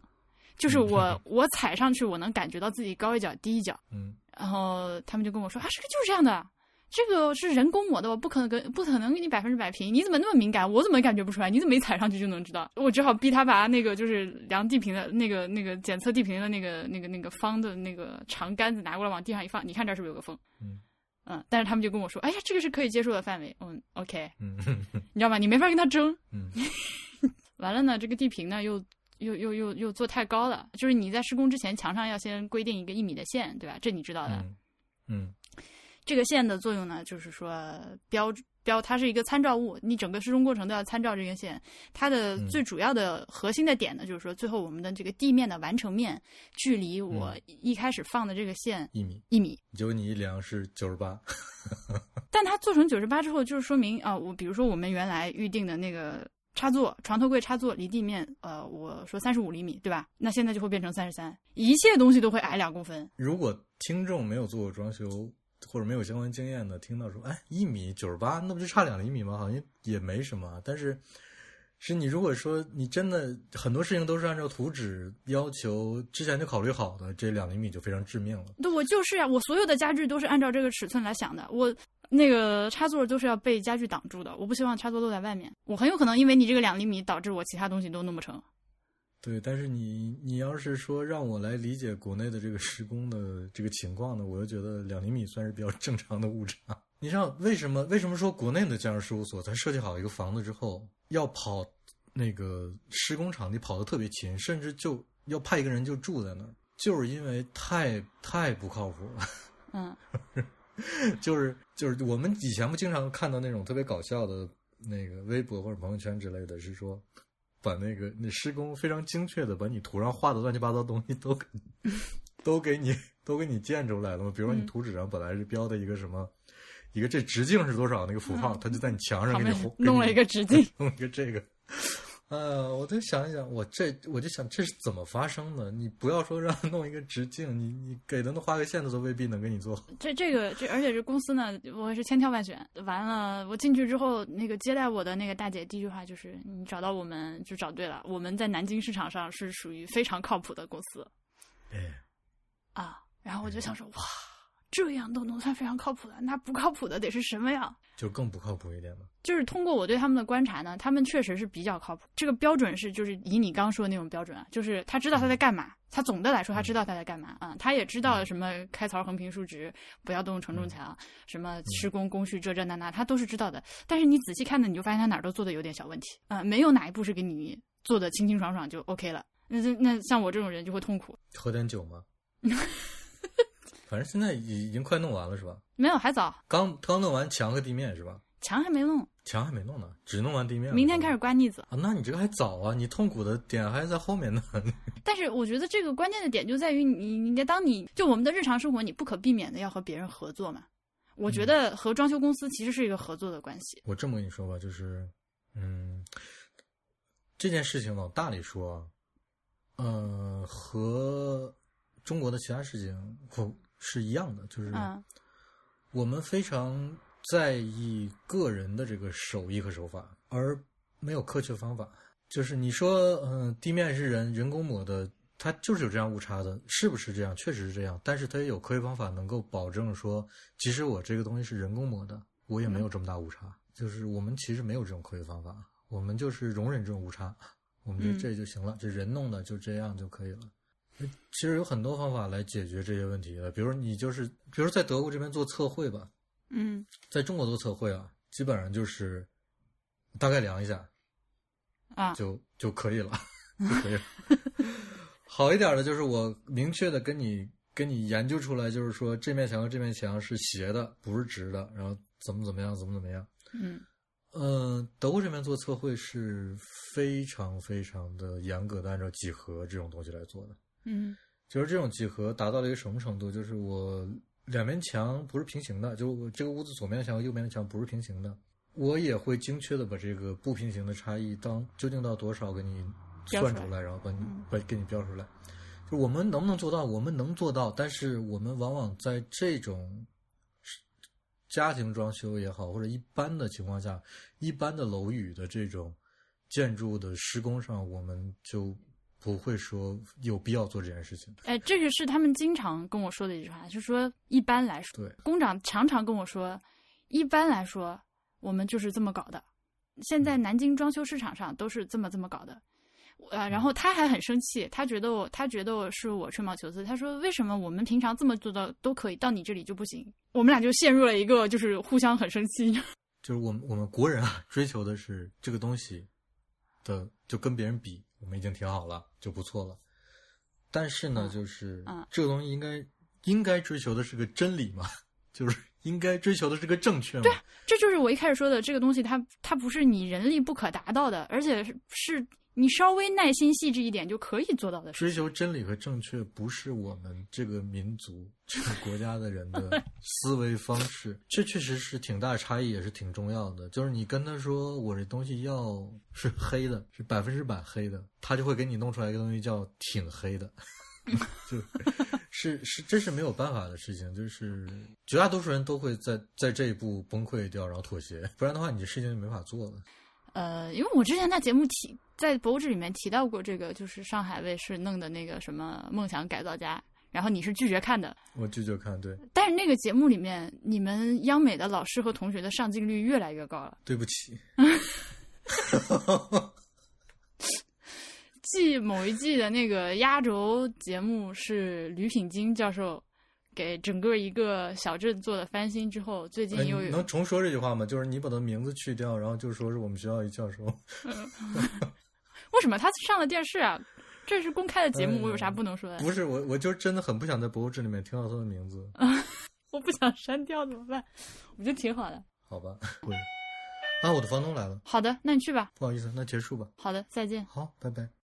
就是嗯我我踩上去，我能感觉到自己高一脚低一脚。嗯然后他们就跟我说啊，这个就是这样的，这个是人工磨的，我不可能跟不可能给你百分之百平，你怎么那么敏感？我怎么感觉不出来？你怎么一踩上去就能知道？我只好逼他把那个就是量地平的那个那个检测地平的那个那个那个方的那个长杆子拿过来往地上一放，你看这儿是不是有个缝？嗯嗯，但是他们就跟我说，哎呀，这个是可以接受的范围。嗯，OK，嗯 你知道吗？你没法跟他争。嗯 完了呢，这个地平呢又又又又又做太高了，就是你在施工之前墙上要先规定一个一米的线，对吧？这你知道的。嗯嗯这个线的作用呢，就是说标标它是一个参照物，你整个施工过程都要参照这根线。它的嗯最主要的核心的点呢，就是说最后我们的这个地面的完成面距离我嗯一开始放的这个线一米，一米。结果你一量是九十八，但它做成九十八之后，就是说明啊，我比如说我们原来预定的那个插座，床头柜插座离地面，呃，我说三十五厘米，对吧？那现在就会变成三十三，一切东西都会矮两公分。如果听众没有做过装修或者没有相关经验的，听到说，哎，一米九十八，那不就差两厘米吗？好像也没什么。但是，是你如果说你真的很多事情都是按照图纸要求之前就考虑好的，这两厘米就非常致命了。对，我就是啊，我所有的家具都是按照这个尺寸来想的。我那个插座都是要被家具挡住的，我不希望插座露在外面。我很有可能因为你这个两厘米，导致我其他东西都弄不成。对，但是你你要是说让我来理解国内的这个施工的这个情况呢，我又觉得两厘米算是比较正常的误差。你知道为什么？为什么说国内的建筑事务所在设计好一个房子之后，要跑那个施工场地跑得特别勤，甚至就要派一个人就住在那儿，就是因为太太不靠谱了。嗯 就是就是我们以前不经常看到那种特别搞笑的那个微博或者朋友圈之类的，是说把那个那施工非常精确的把你图上画的乱七八糟东西都给都给你都给你建出来了嘛。比如说你嗯图纸上本来是标的一个什么。一个这直径是多少那个符号，嗯它就在你墙上给你红弄了一个直径，弄一个这个。呃，我就想一想，我这我就想这是怎么发生的？你不要说让他弄一个直径，你你给他画个线，他都未必能给你做。这这个这，而且这公司呢，我是千挑万选。完了，我进去之后，那个接待我的那个大姐第一句话就是：“你找到我们就找对了，我们在南京市场上是属于非常靠谱的公司哎，啊。”然后我就想说：“哇，这样都能算非常靠谱的，那不靠谱的得是什么呀？”就更不靠谱一点嘛。就是通过我对他们的观察呢，他们确实是比较靠谱。这个标准是就是以你刚说的那种标准啊，就是他知道他在干嘛。他总的来说他知道他在干嘛啊、他也知道什么开槽横平竖直，不要动承重墙，什么施工工序这这那那，他都是知道的。但是你仔细看呢，你就发现他哪儿都做的有点小问题啊、没有哪一步是给你做的清清爽爽就 OK 了。那那那像我这种人就会痛苦。喝点酒吗？反正现在已已经快弄完了是吧？没有还早，刚刚弄完墙和地面是吧？墙还没弄，墙还没弄呢，只弄完地面。明天开始刮腻子。啊？那你这个还早啊，你痛苦的点还在后面呢。但是我觉得这个关键的点就在于你，你当你就我们的日常生活，你不可避免的要和别人合作嘛。我觉得和装修公司其实是一个合作的关系。我这么跟你说吧，就是，嗯，这件事情往大里说啊，呃，和中国的其他事情不是一样的，就是嗯我们非常在意个人的这个手艺和手法，而没有科学方法。就是你说，嗯、地面是人人工抹的，它就是有这样误差的，是不是这样？确实是这样，但是它也有科学方法能够保证说，即使我这个东西是人工抹的，我也没有这么大误差。就是我们其实没有这种科学方法，我们就是容忍这种误差，我们觉得嗯这就行了，这人弄的就这样就可以了。其实有很多方法来解决这些问题的，比如你就是，比如在德国这边做测绘吧，嗯在中国做测绘啊，基本上就是大概量一下啊就就可以了，就可以了。好一点的就是我明确的跟你跟你研究出来，就是说这面墙和这面墙是斜的，不是直的，然后怎么怎么样，怎么怎么样。嗯嗯，德国这边做测绘是非常非常的严格的按照几何这种东西来做的。嗯就是这种几何达到了一个什么程度？就是我两面墙不是平行的，就我这个屋子左面的墙和右面的墙不是平行的，我也会精确的把这个不平行的差异当究竟到多少给你标出来算出来，然后把你把给你标出来。就我们能不能做到？我们能做到，但是我们往往在这种家庭装修也好，或者一般的情况下，一般的楼宇的这种建筑的施工上，我们就不会说有必要做这件事情。哎，这个是他们经常跟我说的一句话，就是说一般来说，对，工长常常跟我说，一般来说我们就是这么搞的。现在南京装修市场上都是这么这么搞的。呃，然后他还很生气，他觉得我，他觉得我是我吹毛求疵。他说：“为什么我们平常这么做到都可以，到你这里就不行？”我们俩就陷入了一个就是互相很生气。就是我们我们国人啊，追求的是这个东西的，就跟别人比，我们已经挺好了，就不错了。但是呢，嗯就是、嗯这个东西应该应该追求的是个真理嘛，就是应该追求的是个正确嘛。这就是我一开始说的，这个东西它它不是你人力不可达到的，而且是是你稍微耐心细致一点就可以做到的事。追求真理和正确不是我们这个民族、这个国家的人的 思维方式，这确实是挺大的差异，也是挺重要的。就是你跟他说我这东西要是黑的，是百分之百黑的，他就会给你弄出来一个东西叫挺黑的，就是是这是没有办法的事情，就是绝大多数人都会在在这一步崩溃掉，然后妥协，不然的话你这事情就没法做了。呃，因为我之前在节目提在博物志里面提到过这个，就是上海卫视弄的那个什么梦想改造家，然后你是拒绝看的，我拒绝看，对，但是那个节目里面，你们央美的老师和同学的上镜率越来越高了。对不起。记某一季的那个压轴节目是吕品金教授给整个一个小镇做的翻新之后，最近哎，又能重说这句话吗？就是你把他名字去掉，然后就说是我们学校一教授。为什么他上了电视啊？这是公开的节目，哎我有啥不能说的？不是我，我就真的很不想在博物志里面听到他的名字，我不想删掉怎么办？我觉得挺好的。好吧？会 啊，我的房东来了，好的，那你去吧。不好意思，那结束吧。好的，再见。好，拜拜。